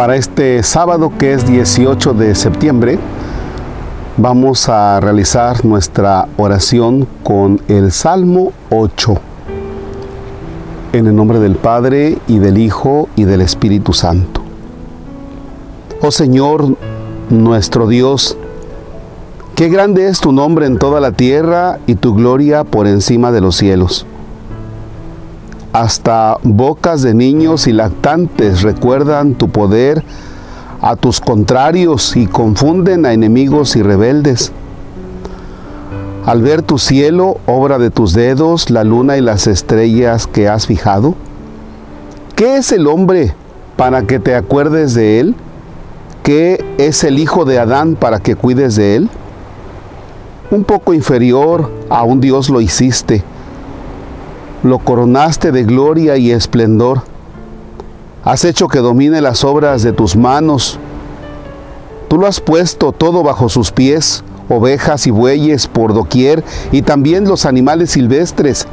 Para este sábado que es 18 de septiembre, vamos a realizar nuestra oración con el Salmo 8. En el nombre del Padre y del Hijo y del Espíritu Santo. Oh Señor, nuestro Dios, qué grande es tu nombre en toda la tierra y tu gloria por encima de los cielos. Hasta bocas de niños y lactantes recuerdan tu poder a tus contrarios y confunden a enemigos y rebeldes. Al ver tu cielo, obra de tus dedos, la luna y las estrellas que has fijado, ¿qué es el hombre para que te acuerdes de él? ¿Qué es el hijo de Adán para que cuides de él? Un poco inferior a un Dios lo hiciste lo coronaste de gloria y esplendor. Has hecho que domine las obras de tus manos. Tú lo has puesto todo bajo sus pies, ovejas y bueyes por doquier, y también los animales silvestres,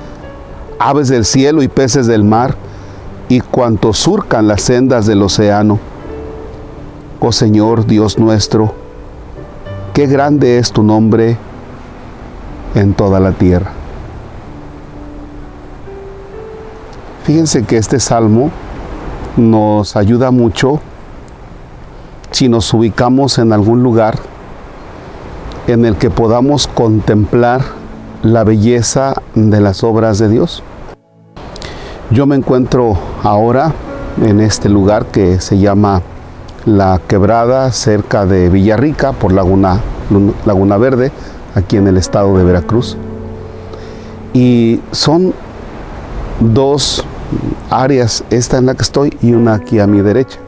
aves del cielo y peces del mar, y cuantos surcan las sendas del océano. Oh Señor Dios nuestro, qué grande es tu nombre en toda la tierra. Fíjense que este salmo nos ayuda mucho si nos ubicamos en algún lugar en el que podamos contemplar la belleza de las obras de Dios. Yo me encuentro ahora en este lugar que se llama La Quebrada, cerca de Villarrica, por Laguna, Laguna Verde, aquí en el estado de Veracruz. Y son dos áreas, esta en la que estoy y una aquí a mi derecha.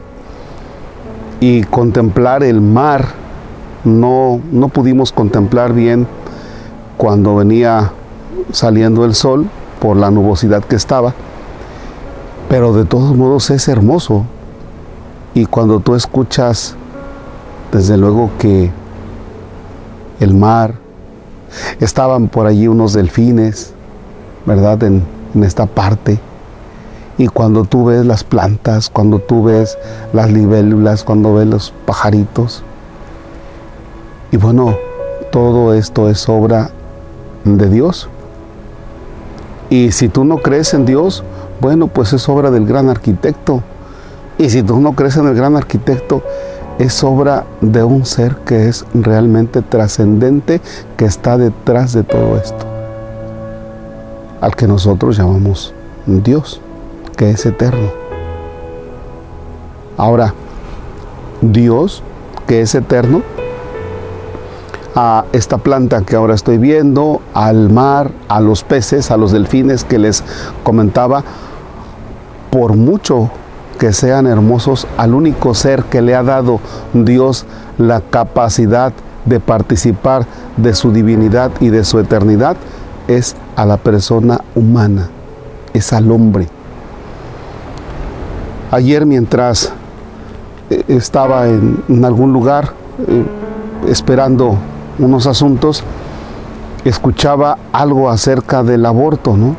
Y contemplar el mar, no, no pudimos contemplar bien cuando venía saliendo el sol por la nubosidad que estaba, pero de todos modos es hermoso. Y cuando tú escuchas, desde luego que el mar, estaban por allí unos delfines, ¿verdad? En, en esta parte y cuando tú ves las plantas, cuando tú ves las libélulas, cuando ves los pajaritos. Y bueno, todo esto es obra de Dios. Y si tú no crees en Dios, bueno, pues es obra del gran arquitecto. Y si tú no crees en el gran arquitecto, es obra de un ser que es realmente trascendente, que está detrás de todo esto, al que nosotros llamamos Dios que es eterno. Ahora, Dios, que es eterno, a esta planta que ahora estoy viendo, al mar, a los peces, a los delfines que les comentaba, por mucho que sean hermosos, al único ser que le ha dado Dios la capacidad de participar de su divinidad y de su eternidad, es a la persona humana, es al hombre. Ayer mientras eh, estaba en, algún lugar eh, esperando unos asuntos, escuchaba algo acerca del aborto, ¿no?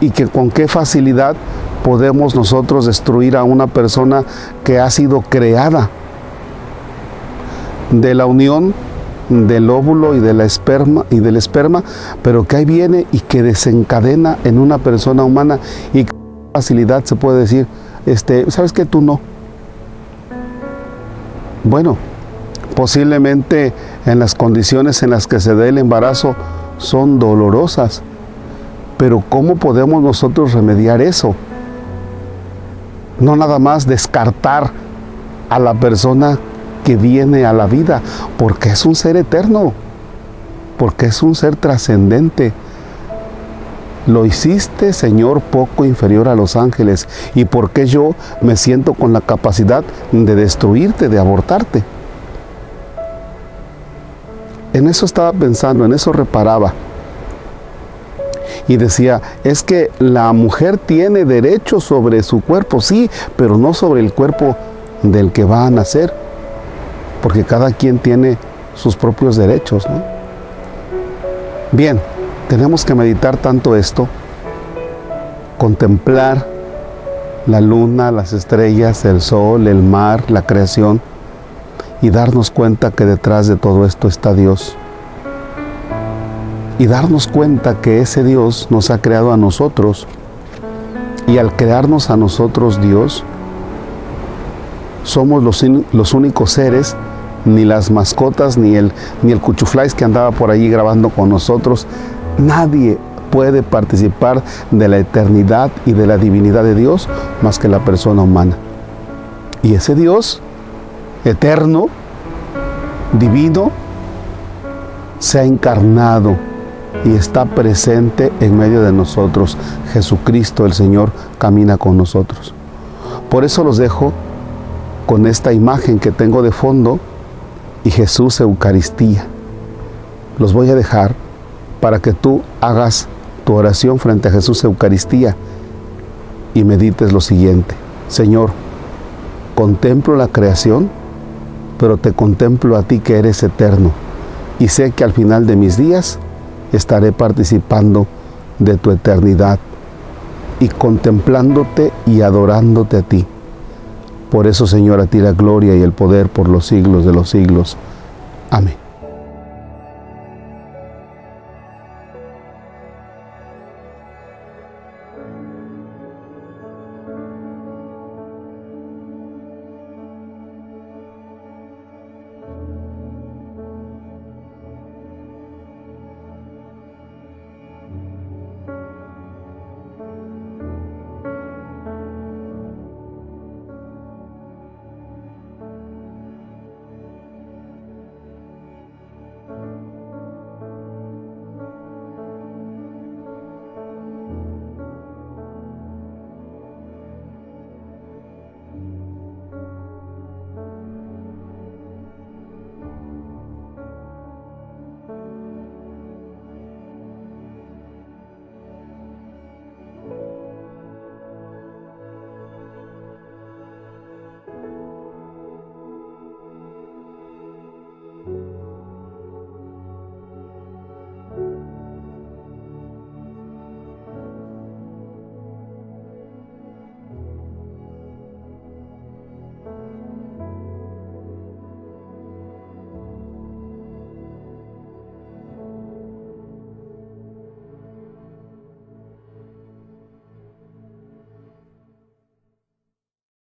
Y que con qué facilidad podemos nosotros destruir a una persona que ha sido creada de la unión del óvulo y de la esperma y del esperma, pero que ahí viene y que desencadena en una persona humana y con facilidad se puede decir, este, ¿sabes que tú no? Bueno, posiblemente en las condiciones en las que se da el embarazo son dolorosas, pero ¿cómo podemos nosotros remediar eso? No nada más descartar a la persona que viene a la vida, porque es un ser eterno, porque es un ser trascendente lo hiciste, Señor, poco inferior a los ángeles. ¿Y por qué yo me siento con la capacidad de destruirte, de abortarte? En eso estaba pensando, en eso reparaba. Y decía, es que la mujer tiene derecho sobre su cuerpo, sí, pero no sobre el cuerpo del que va a nacer, porque cada quien tiene sus propios derechos. Bien, tenemos que meditar tanto esto, contemplar la luna, las estrellas, el sol, el mar, la creación, y darnos cuenta que detrás de todo esto está Dios. Y darnos cuenta que ese Dios nos ha creado a nosotros. Y al crearnos a nosotros Dios, somos los, únicos seres, ni las mascotas, ni el, ni el cuchuflais que andaba por allí grabando con nosotros. Nadie puede participar de la eternidad y de la divinidad de Dios más que la persona humana. Y ese Dios eterno, divino, se ha encarnado y está presente en medio de nosotros. Jesucristo el Señor camina con nosotros. Por eso los dejo con esta imagen que tengo de fondo y Jesús Eucaristía. Los voy a dejar para que tú hagas tu oración frente a Jesús Eucaristía y medites lo siguiente. Señor, contemplo la creación, pero te contemplo a ti que eres eterno y sé que al final de mis días estaré participando de tu eternidad y contemplándote y adorándote a ti. Por eso, Señor, a ti la gloria y el poder por los siglos de los siglos. Amén.